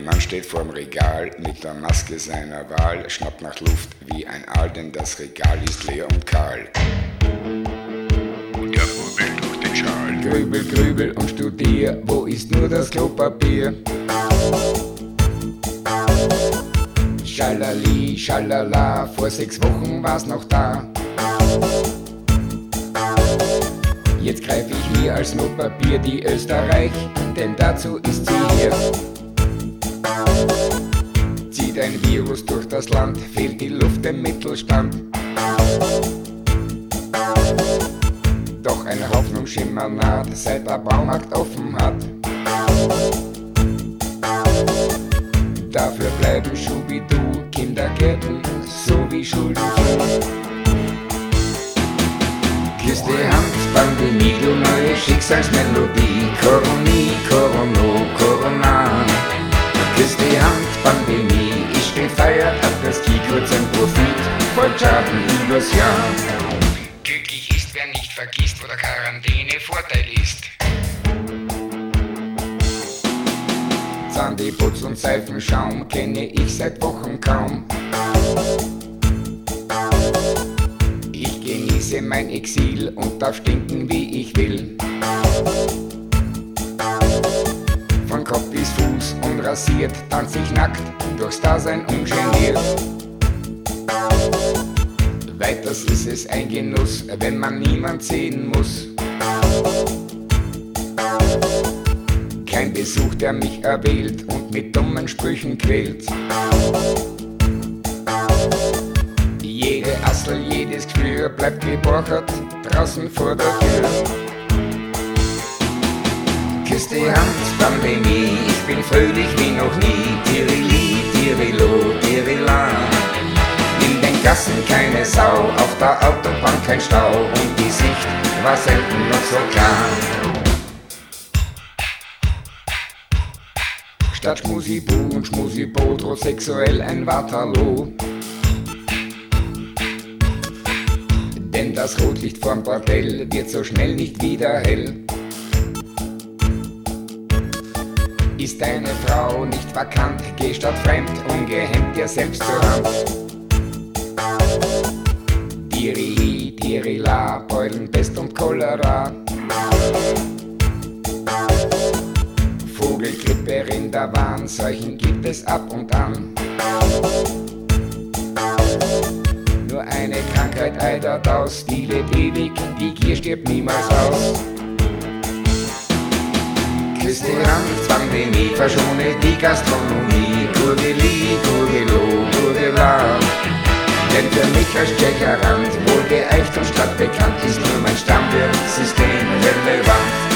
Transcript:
Ein Mann steht vorm Regal mit der Maske seiner Wahl, schnappt nach Luft wie ein Aal, denn das Regal ist leer und kahl. Und der Vogel durch den Schal. Grübel, grübel und studier, wo ist nur das Klopapier? Schalali, schalala, vor sechs Wochen war's noch da. Jetzt greif ich mir als Notpapier die Österreich, denn dazu ist sie hier. Ein Virus durch das Land, fehlt die Luft im Mittelstand. Doch eine Hoffnung schimmert naht, seit der Baumarkt offen hat. Dafür bleiben Schubidu Kindergärten sowie Schulen die Hand, Pandemie, du neue Schicksalsmelodie, Koronie, Übers Jahr. Glücklich ist, wer nicht vergisst, wo der Quarantäne Vorteil ist. Zahnputz und Seifenschaum kenne ich seit Wochen kaum. Ich genieße mein Exil und darf stinken wie ich will. Von Kopf bis Fuß unrasiert tanz ich nackt durchs Dasein ungeniert. Ist ein Genuss, wenn man niemand sehen muss. Kein Besuch, der mich erwählt und mit dummen Sprüchen quält. Jede Assel, jedes Geschwür bleibt geborchert draußen vor der Tür. Küss die Hand, Pandemie, ich bin fröhlich wie noch nie. Tirili, der Autobahn kein Stau und die Sicht war selten noch so klar. Statt Schmusibu und Schmusibo, sexuell ein Waterloo. Denn das Rotlicht vorm Bordell wird so schnell nicht wieder hell. Ist deine Frau nicht vakant, geh statt fremd ungehemmt dir selbst zur Hand. Dirili, Dirila, Beulenpest und Cholera. Vogelgrippe, Rinderwahn, Seuchen gibt es ab und an. Nur eine Krankheit eitert aus, die lebt ewig, die Gier stirbt niemals aus. Küss die Hand, Pandemie, verschone die Gastronomie, Gurgeli, Gurgelo, Gurgela. Denn für mich als Tschecherrand, wohl geeicht und stadtbekannt, ist nur mein Stammwirtsystem relevant.